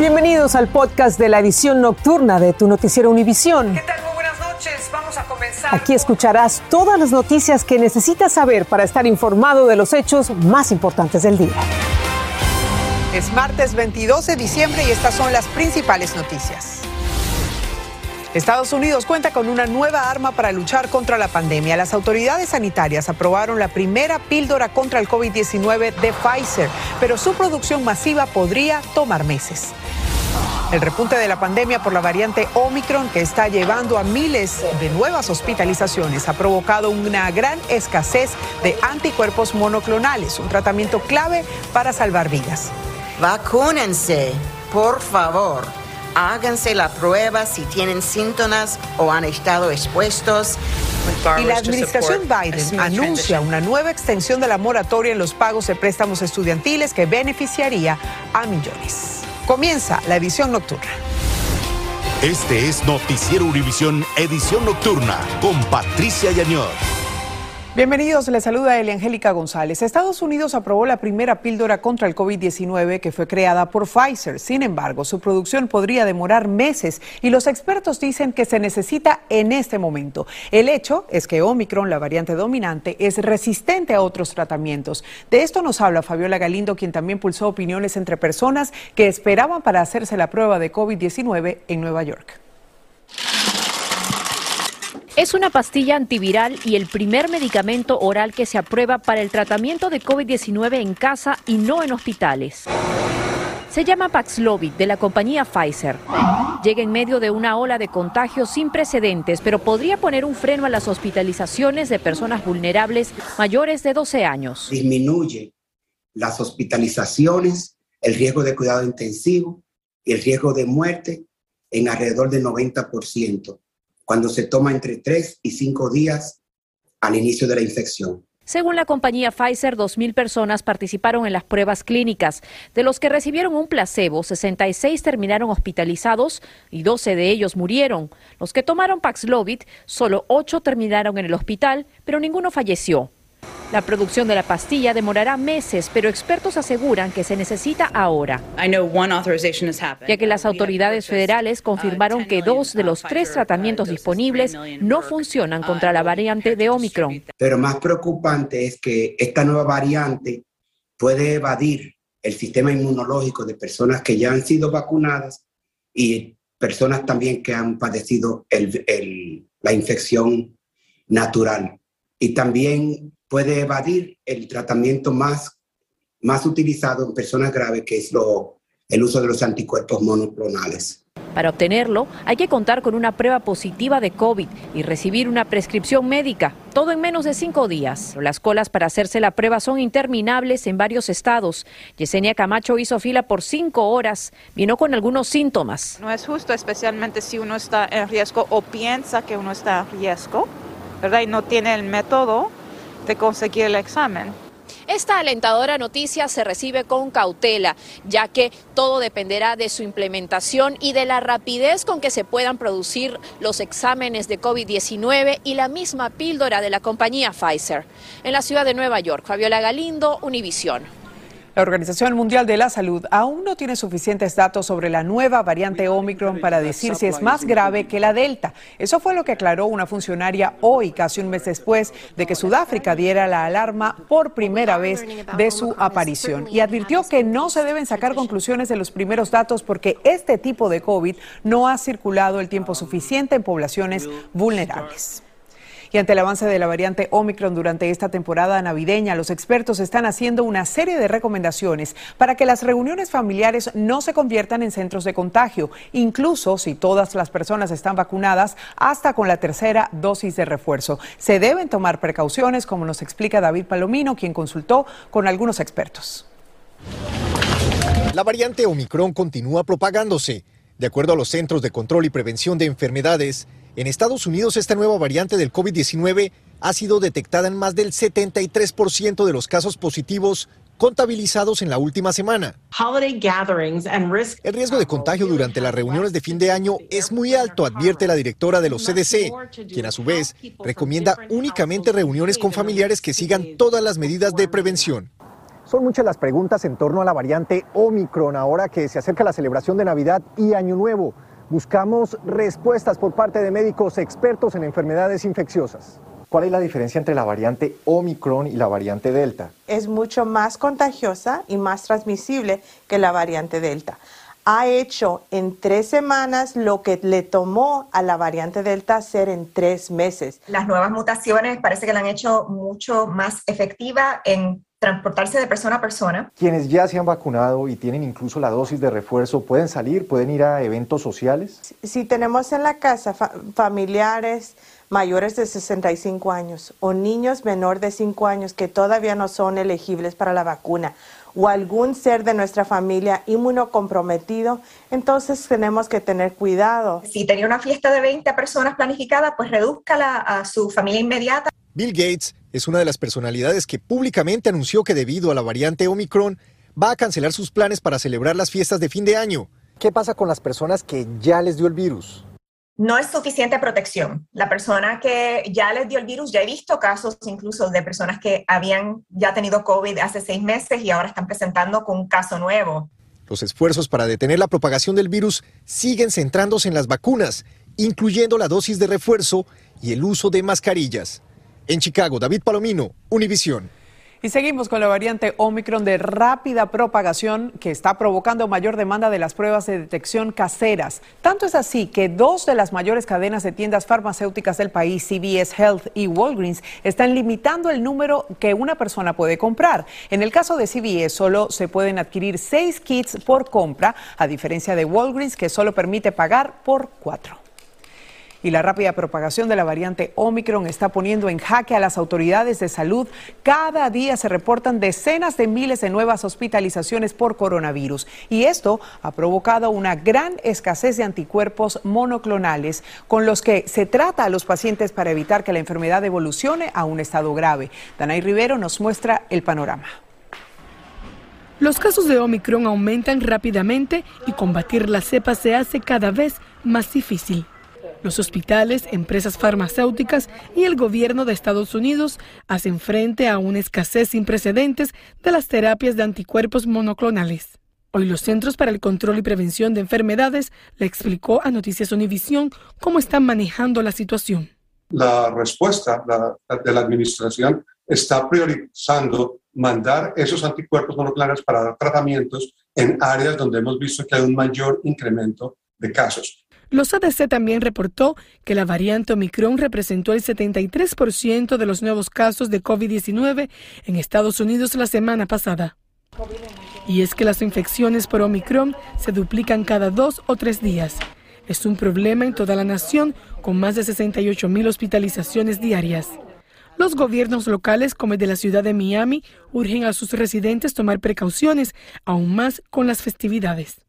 Bienvenidos al podcast de la edición nocturna de tu noticiero Univisión. ¿Qué tal? Muy buenas noches. Vamos a comenzar. Aquí escucharás todas las noticias que necesitas saber para estar informado de los hechos más importantes del día. Es martes 22 de diciembre y estas son las principales noticias. Estados Unidos cuenta con una nueva arma para luchar contra la pandemia. Las autoridades sanitarias aprobaron la primera píldora contra el COVID-19 de Pfizer, pero su producción masiva podría tomar meses. El repunte de la pandemia por la variante Omicron que está llevando a miles de nuevas hospitalizaciones ha provocado una gran escasez de anticuerpos monoclonales, un tratamiento clave para salvar vidas. Vacúnense, por favor. Háganse la prueba si tienen síntomas o han estado expuestos. Y la administración Biden anuncia una nueva extensión de la moratoria en los pagos de préstamos estudiantiles que beneficiaría a millones. Comienza la edición nocturna. Este es Noticiero Univisión Edición Nocturna con Patricia Yañor. Bienvenidos, les saluda Eliangélica González. Estados Unidos aprobó la primera píldora contra el COVID-19 que fue creada por Pfizer. Sin embargo, su producción podría demorar meses y los expertos dicen que se necesita en este momento. El hecho es que Omicron, la variante dominante, es resistente a otros tratamientos. De esto nos habla Fabiola Galindo, quien también pulsó opiniones entre personas que esperaban para hacerse la prueba de COVID-19 en Nueva York. Es una pastilla antiviral y el primer medicamento oral que se aprueba para el tratamiento de COVID-19 en casa y no en hospitales. Se llama Paxlovid de la compañía Pfizer. Llega en medio de una ola de contagios sin precedentes, pero podría poner un freno a las hospitalizaciones de personas vulnerables mayores de 12 años. Disminuye las hospitalizaciones, el riesgo de cuidado intensivo y el riesgo de muerte en alrededor del 90% cuando se toma entre 3 y 5 días al inicio de la infección. Según la compañía Pfizer, 2.000 personas participaron en las pruebas clínicas. De los que recibieron un placebo, 66 terminaron hospitalizados y 12 de ellos murieron. Los que tomaron Paxlovid, solo 8 terminaron en el hospital, pero ninguno falleció. La producción de la pastilla demorará meses, pero expertos aseguran que se necesita ahora, ya que las autoridades federales confirmaron que dos de los tres tratamientos disponibles no funcionan contra la variante de Omicron. Pero más preocupante es que esta nueva variante puede evadir el sistema inmunológico de personas que ya han sido vacunadas y personas también que han padecido la infección natural. Y también puede evadir el tratamiento más, más utilizado en personas graves, que es lo, el uso de los anticuerpos monoclonales. Para obtenerlo, hay que contar con una prueba positiva de COVID y recibir una prescripción médica, todo en menos de cinco días. Las colas para hacerse la prueba son interminables en varios estados. Yesenia Camacho hizo fila por cinco horas, vino con algunos síntomas. No es justo, especialmente si uno está en riesgo o piensa que uno está en riesgo, ¿verdad? Y no tiene el método de conseguir el examen. Esta alentadora noticia se recibe con cautela, ya que todo dependerá de su implementación y de la rapidez con que se puedan producir los exámenes de COVID-19 y la misma píldora de la compañía Pfizer. En la ciudad de Nueva York, Fabiola Galindo, Univisión. La Organización Mundial de la Salud aún no tiene suficientes datos sobre la nueva variante Omicron para decir si es más grave que la Delta. Eso fue lo que aclaró una funcionaria hoy, casi un mes después de que Sudáfrica diera la alarma por primera vez de su aparición. Y advirtió que no se deben sacar conclusiones de los primeros datos porque este tipo de COVID no ha circulado el tiempo suficiente en poblaciones vulnerables. Y ante el avance de la variante Omicron durante esta temporada navideña, los expertos están haciendo una serie de recomendaciones para que las reuniones familiares no se conviertan en centros de contagio, incluso si todas las personas están vacunadas hasta con la tercera dosis de refuerzo. Se deben tomar precauciones, como nos explica David Palomino, quien consultó con algunos expertos. La variante Omicron continúa propagándose. De acuerdo a los Centros de Control y Prevención de Enfermedades, en Estados Unidos, esta nueva variante del COVID-19 ha sido detectada en más del 73% de los casos positivos contabilizados en la última semana. El riesgo de contagio durante las reuniones de fin de año es muy alto, advierte la directora de los CDC, quien a su vez recomienda únicamente reuniones con familiares que sigan todas las medidas de prevención. Son muchas las preguntas en torno a la variante Omicron ahora que se acerca la celebración de Navidad y Año Nuevo. Buscamos respuestas por parte de médicos expertos en enfermedades infecciosas. ¿Cuál es la diferencia entre la variante Omicron y la variante Delta? Es mucho más contagiosa y más transmisible que la variante Delta. Ha hecho en tres semanas lo que le tomó a la variante Delta hacer en tres meses. Las nuevas mutaciones parece que la han hecho mucho más efectiva en transportarse de persona a persona. Quienes ya se han vacunado y tienen incluso la dosis de refuerzo, ¿pueden salir? ¿Pueden ir a eventos sociales? Si, tenemos en la casa familiares mayores de 65 años o niños menor de 5 años que todavía no son elegibles para la vacuna o algún ser de nuestra familia inmunocomprometido, entonces tenemos que tener cuidado. Si tenía una fiesta de 20 personas planificada, pues reduzcala a su familia inmediata. Bill Gates es una de las personalidades que públicamente anunció que debido a la variante Omicron va a cancelar sus planes para celebrar las fiestas de fin de año. ¿Qué pasa con las personas que ya les dio el virus? No es suficiente protección. La persona que ya les dio el virus, ya he visto casos incluso de personas que habían ya tenido COVID hace seis meses y ahora están presentando con un caso nuevo. Los esfuerzos para detener la propagación del virus siguen centrándose en las vacunas, incluyendo la dosis de refuerzo y el uso de mascarillas. En Chicago, David Palomino, Univisión. Y seguimos con la variante Omicron de rápida propagación que está provocando mayor demanda de las pruebas de detección caseras. Tanto es así que dos de las mayores cadenas de tiendas farmacéuticas del país, CVS Health y Walgreens, están limitando el número que una persona puede comprar. En el caso de CVS solo se pueden adquirir seis kits por compra, a diferencia de Walgreens que solo permite pagar por cuatro y la rápida propagación de la variante Omicron está poniendo en jaque a las autoridades de salud. Cada día se reportan decenas de miles de nuevas hospitalizaciones por coronavirus y esto ha provocado una gran escasez de anticuerpos monoclonales con los que se trata a los pacientes para evitar que la enfermedad evolucione a un estado grave. Danay Rivero nos muestra el panorama. Los casos de Omicron aumentan rápidamente y combatir la cepa se hace cada vez más difícil. Los hospitales, empresas farmacéuticas y el gobierno de Estados Unidos hacen frente a una escasez sin precedentes de las terapias de anticuerpos monoclonales. Hoy los Centros para el Control y Prevención de Enfermedades le explicó a Noticias Univisión cómo están manejando la situación. La respuesta de la administración está priorizando mandar esos anticuerpos monoclonales para tratamientos en áreas donde hemos visto que hay un mayor incremento de casos. Los ADC también reportó que la variante Omicron representó el 73% de los nuevos casos de COVID-19 en Estados Unidos la semana pasada. Y es que las infecciones por Omicron se duplican cada dos o tres días. Es un problema en toda la nación, con más de 68 mil hospitalizaciones diarias. Los gobiernos locales, como el de la ciudad de Miami, urgen a sus residentes tomar precauciones, aún más con las festividades.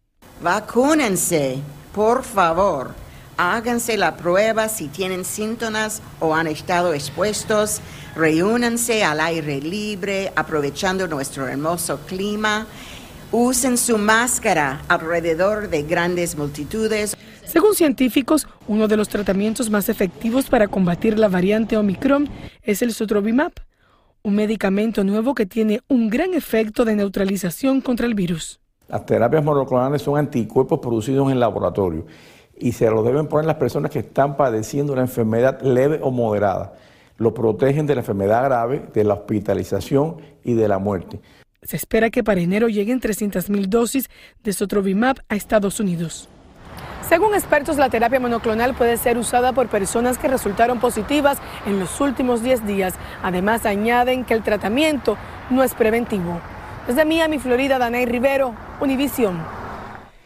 Vacúnense por favor, háganse la prueba si tienen síntomas o han estado expuestos. Reúnanse al aire libre, aprovechando nuestro hermoso clima. Usen su máscara alrededor de grandes multitudes. Según científicos, uno de los tratamientos más efectivos para combatir la variante Omicron es el Sotrovimab, un medicamento nuevo que tiene un gran efecto de neutralización contra el virus. Las terapias monoclonales son anticuerpos producidos en laboratorio y se los deben poner las personas que están padeciendo una enfermedad leve o moderada. Lo protegen de la enfermedad grave, de la hospitalización y de la muerte. Se espera que para enero lleguen 300.000 dosis de Sotrovimab a Estados Unidos. Según expertos, la terapia monoclonal puede ser usada por personas que resultaron positivas en los últimos 10 días. Además, añaden que el tratamiento no es preventivo. Desde Miami, Florida, Danay Rivero, Univisión.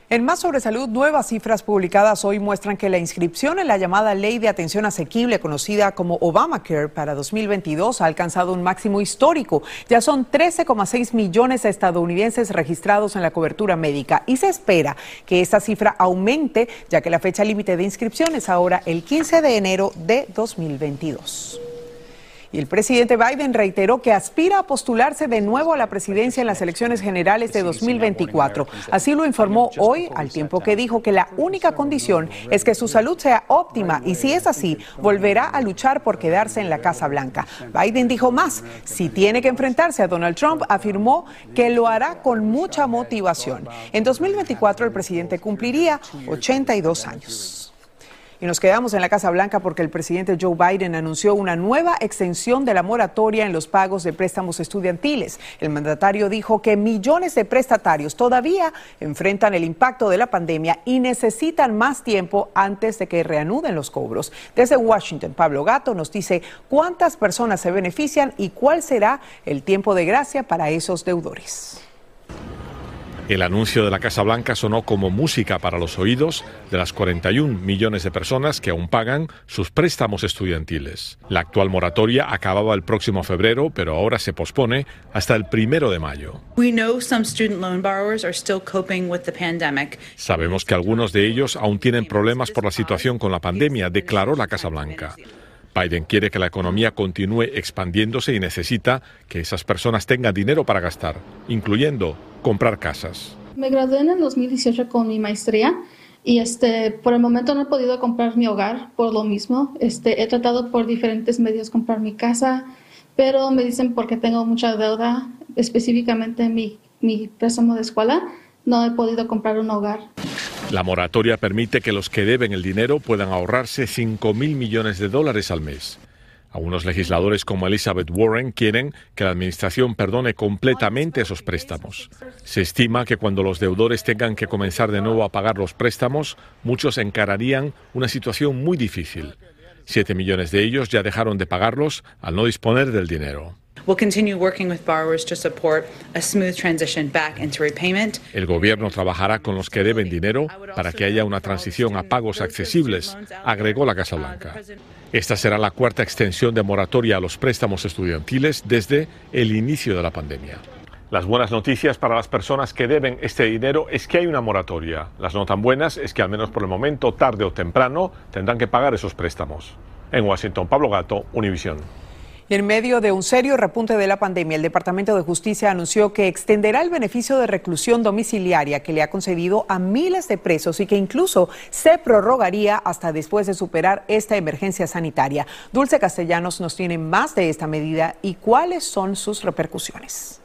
En más sobre salud, nuevas cifras publicadas hoy muestran que la inscripción en la llamada Ley de Atención Asequible, conocida como Obamacare, para 2022 ha alcanzado un máximo histórico. Ya son 13,6 millones de estadounidenses registrados en la cobertura médica y se espera que esta cifra aumente, ya que la fecha límite de inscripción es ahora el 15 de enero de 2022. Y el presidente Biden reiteró que aspira a postularse de nuevo a la presidencia en las elecciones generales de 2024. Así lo informó hoy, al tiempo que dijo que la única condición es que su salud sea óptima y si es así, volverá a luchar por quedarse en la Casa Blanca. Biden dijo más, si tiene que enfrentarse a Donald Trump, afirmó que lo hará con mucha motivación. En 2024 el presidente cumpliría 82 años. Y nos quedamos en la Casa Blanca porque el presidente Joe Biden anunció una nueva extensión de la moratoria en los pagos de préstamos estudiantiles. El mandatario dijo que millones de prestatarios todavía enfrentan el impacto de la pandemia y necesitan más tiempo antes de que reanuden los cobros. Desde Washington, Pablo Gato nos dice cuántas personas se benefician y cuál será el tiempo de gracia para esos deudores. El anuncio de la Casa Blanca sonó como música para los oídos de las 41 millones de personas que aún pagan sus préstamos estudiantiles. La actual moratoria acababa el próximo febrero, pero ahora se pospone hasta el primero de mayo. Sabemos que algunos de ellos aún tienen problemas por la situación con la pandemia, declaró la Casa Blanca. Biden quiere que la economía continúe expandiéndose y necesita que esas personas tengan dinero para gastar, incluyendo comprar casas. Me gradué en el 2018 con mi maestría y este, por el momento no he podido comprar mi hogar por lo mismo. Este, he tratado por diferentes medios comprar mi casa, pero me dicen porque tengo mucha deuda, específicamente mi, mi préstamo de escuela, no he podido comprar un hogar. La moratoria permite que los que deben el dinero puedan ahorrarse 5 mil millones de dólares al mes. Algunos legisladores como Elizabeth Warren quieren que la Administración perdone completamente esos préstamos. Se estima que cuando los deudores tengan que comenzar de nuevo a pagar los préstamos, muchos encararían una situación muy difícil. Siete millones de ellos ya dejaron de pagarlos al no disponer del dinero. El gobierno trabajará con los que deben dinero para que haya una transición a pagos accesibles, agregó la Casa Blanca. Esta será la cuarta extensión de moratoria a los préstamos estudiantiles desde el inicio de la pandemia. Las buenas noticias para las personas que deben este dinero es que hay una moratoria. Las no tan buenas es que al menos por el momento, tarde o temprano, tendrán que pagar esos préstamos. En Washington, Pablo Gato, Univisión. En medio de un serio repunte de la pandemia, el Departamento de Justicia anunció que extenderá el beneficio de reclusión domiciliaria que le ha concedido a miles de presos y que incluso se prorrogaría hasta después de superar esta emergencia sanitaria. Dulce Castellanos nos tiene más de esta medida y cuáles son sus repercusiones.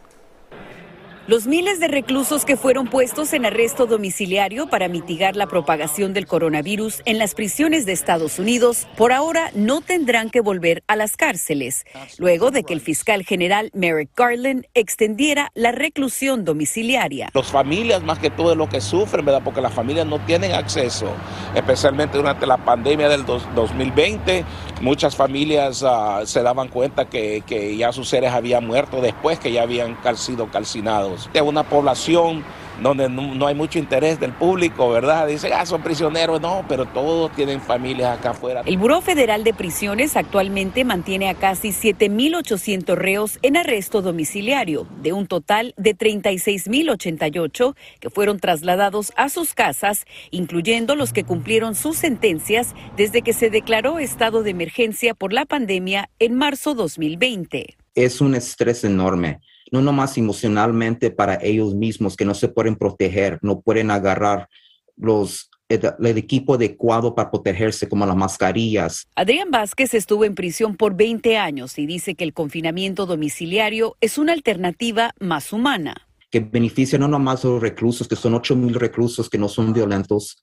Los miles de reclusos que fueron puestos en arresto domiciliario para mitigar la propagación del coronavirus en las prisiones de Estados Unidos por ahora no tendrán que volver a las cárceles, luego de que el fiscal general Merrick Garland extendiera la reclusión domiciliaria. Las familias más que todo lo que sufren, ¿verdad? Porque las familias no tienen acceso, especialmente durante la pandemia del 2020. Muchas familias ah, se daban cuenta que, que ya sus seres habían muerto después que ya habían sido calcinados. De una población donde no, hay mucho interés del público, ¿verdad? Dicen, ah, son prisioneros. No, pero todos tienen familias acá afuera. El Buró Federal de Prisiones actualmente mantiene a casi 7.800 reos en arresto domiciliario, de un total de 36.088 que fueron trasladados a sus casas, incluyendo los que cumplieron sus sentencias desde que se declaró estado de emergencia por la pandemia en marzo 2020. Es un estrés enorme no nomás emocionalmente para ellos mismos, que no se pueden proteger, no pueden agarrar los el, equipo adecuado para protegerse, como las mascarillas. Adrián Vázquez estuvo en prisión por 20 años y dice que el confinamiento domiciliario es una alternativa más humana. Que beneficia no nomás a los reclusos, que son 8 mil reclusos que no son violentos,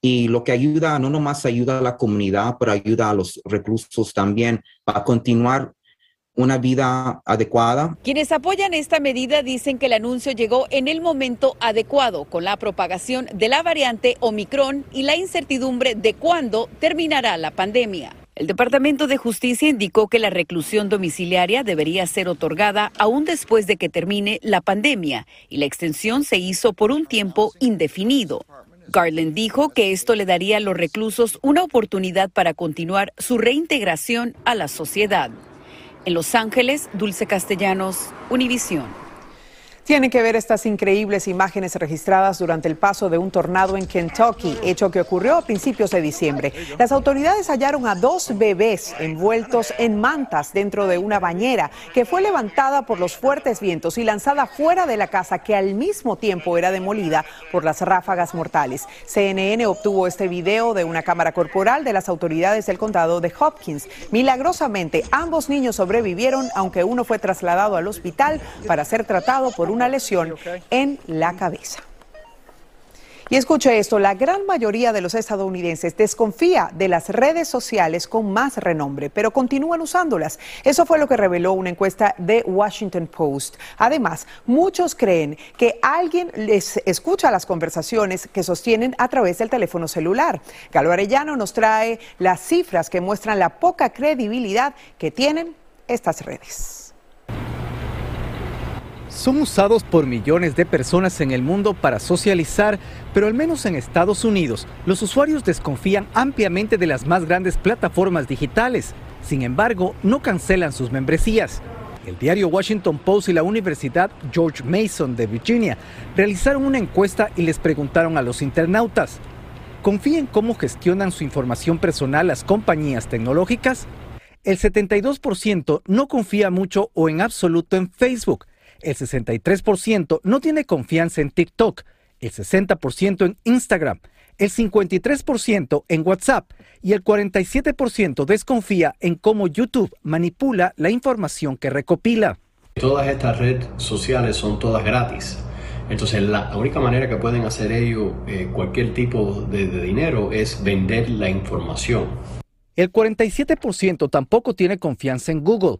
y lo que ayuda, no nomás ayuda a la comunidad, pero ayuda a los reclusos también para continuar una vida adecuada. Quienes apoyan esta medida dicen que el anuncio llegó en el momento adecuado con la propagación de la variante Omicron y la incertidumbre de cuándo terminará la pandemia. El Departamento de Justicia indicó que la reclusión domiciliaria debería ser otorgada aún después de que termine la pandemia y la extensión se hizo por un tiempo indefinido. Garland dijo que esto le daría a los reclusos una oportunidad para continuar su reintegración a la sociedad. En Los Ángeles, Dulce Castellanos, Univisión. Tienen que ver estas increíbles imágenes registradas durante el paso de un tornado en Kentucky, hecho que ocurrió a principios de diciembre. Las autoridades hallaron a dos bebés envueltos en mantas dentro de una bañera que fue levantada por los fuertes vientos y lanzada fuera de la casa que al mismo tiempo era demolida por las ráfagas mortales. CNN obtuvo este video de una cámara corporal de las autoridades del condado de Hopkins. Milagrosamente, ambos niños sobrevivieron, aunque uno fue trasladado al hospital para ser tratado por un una lesión en la cabeza. Y escuche esto, la gran mayoría de los estadounidenses desconfía de las redes sociales con más renombre, pero continúan usándolas. Eso fue lo que reveló una encuesta de Washington Post. Además, muchos creen que alguien les escucha las conversaciones que sostienen a través del teléfono celular. Galo Arellano nos trae las cifras que muestran la poca credibilidad que tienen estas redes son usados por millones de personas en el mundo para socializar, pero al menos en Estados Unidos, los usuarios desconfían ampliamente de las más grandes plataformas digitales. Sin embargo, no cancelan sus membresías. El diario Washington Post y la Universidad George Mason de Virginia realizaron una encuesta y les preguntaron a los internautas, ¿confían cómo gestionan su información personal las compañías tecnológicas? El 72% no confía mucho o en absoluto en Facebook, el 63% no tiene confianza en TikTok, el 60% en Instagram, el 53% en WhatsApp y el 47% desconfía en cómo YouTube manipula la información que recopila. Todas estas redes sociales son todas gratis. Entonces la única manera que pueden hacer ellos eh, cualquier tipo de dinero es vender la información. El 47% tampoco tiene confianza en Google,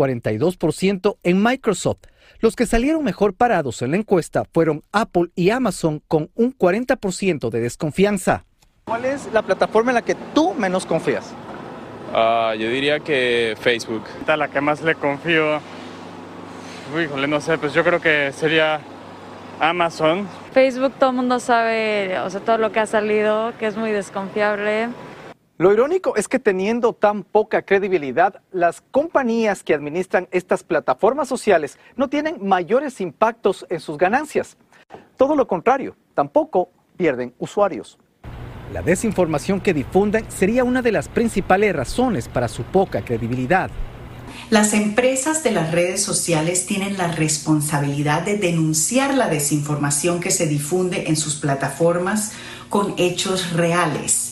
42% en Microsoft, los que salieron mejor parados en la encuesta fueron Apple y Amazon con un 40% de desconfianza. ¿Cuál es la plataforma en la que tú menos confías? Ah, yo diría que Facebook. La que más le confío, híjole, no sé, pues yo creo que sería Amazon. Facebook todo el mundo sabe, o sea, todo lo que ha salido, que es muy desconfiable. Lo irónico es que teniendo tan poca credibilidad, las compañías que administran estas plataformas sociales no tienen mayores impactos en sus ganancias. Todo lo contrario, tampoco pierden usuarios. La desinformación que difunden sería una de las principales razones para su poca credibilidad. Las empresas de las redes sociales tienen la responsabilidad de denunciar la desinformación que se difunde en sus plataformas con hechos reales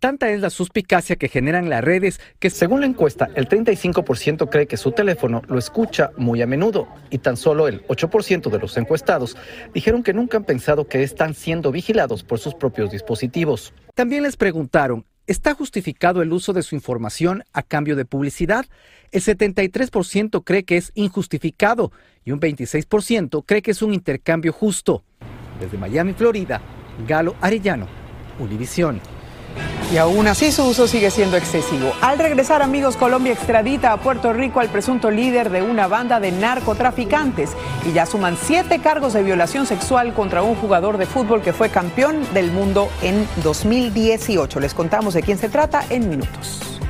Tanta es la suspicacia que generan las redes que según la encuesta el 35% cree que su teléfono lo escucha muy a menudo y tan solo el 8% de los encuestados dijeron que nunca han pensado que están siendo vigilados por sus propios dispositivos. También les preguntaron, ¿está justificado el uso de su información a cambio de publicidad? El 73% cree que es injustificado y un 26% cree que es un intercambio justo. Desde Miami, Florida, Galo Arellano, Univisión. Y aún así su uso sigue siendo excesivo. Al regresar, amigos, Colombia extradita a Puerto Rico al presunto líder de una banda de narcotraficantes y ya suman siete cargos de violación sexual contra un jugador de fútbol que fue campeón del mundo en 2018. Les contamos de quién se trata en minutos.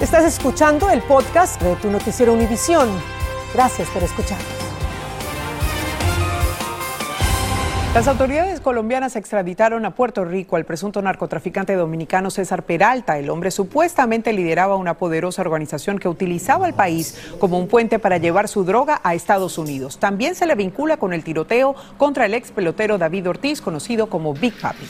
Estás escuchando el podcast de tu noticiero Univisión. Gracias por escuchar. Las autoridades colombianas extraditaron a Puerto Rico al presunto narcotraficante dominicano César Peralta. El hombre supuestamente lideraba una poderosa organización que utilizaba el país como un puente para llevar su droga a Estados Unidos. También se le vincula con el tiroteo contra el ex pelotero David Ortiz, conocido como Big Papi.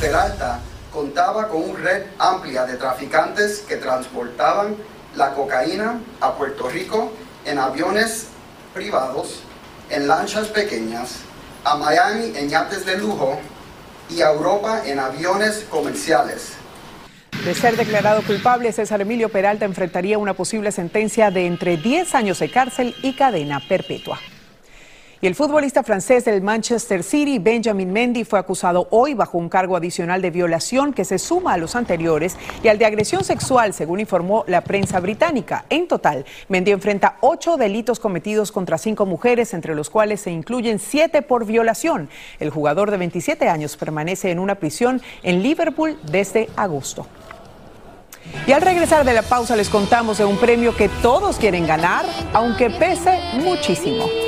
Peralta contaba con una red amplia de traficantes que transportaban la cocaína a Puerto Rico en aviones privados, en lanchas pequeñas a Miami en yates de lujo y a Europa en aviones comerciales. De ser declarado culpable, César Emilio Peralta enfrentaría una posible sentencia de entre 10 años de cárcel y cadena perpetua. Y el futbolista francés del Manchester City, Benjamin Mendy, fue acusado hoy bajo un cargo adicional de violación que se suma a los anteriores y al de agresión sexual, según informó la prensa británica. En total, Mendy enfrenta ocho delitos cometidos contra cinco mujeres, entre los cuales se incluyen siete por violación. El jugador de 27 años permanece en una prisión en Liverpool desde agosto. Y al regresar de la pausa les contamos de un premio que todos quieren ganar, aunque pese muchísimo.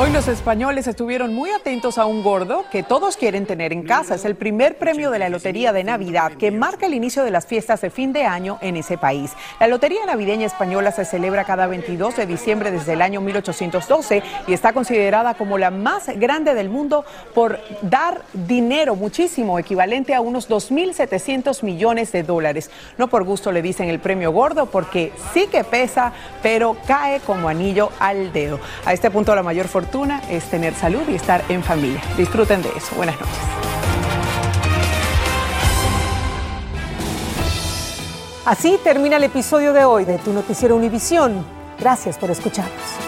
Hoy los españoles estuvieron muy atentos a un gordo que todos quieren tener en casa. Es el primer premio de la Lotería de Navidad que marca el inicio de las fiestas de fin de año en ese país. La Lotería Navideña Española se celebra cada 22 de diciembre desde el año 1812 y está considerada como la más grande del mundo por dar dinero, muchísimo, equivalente a unos 2.700 millones de dólares. No por gusto le dicen el premio gordo porque sí que pesa, pero cae como anillo al dedo. A este punto la mayor es tener salud y estar en familia. Disfruten de eso. Buenas noches. Así termina el episodio de hoy de Tu Noticiero Univisión. Gracias por escucharnos.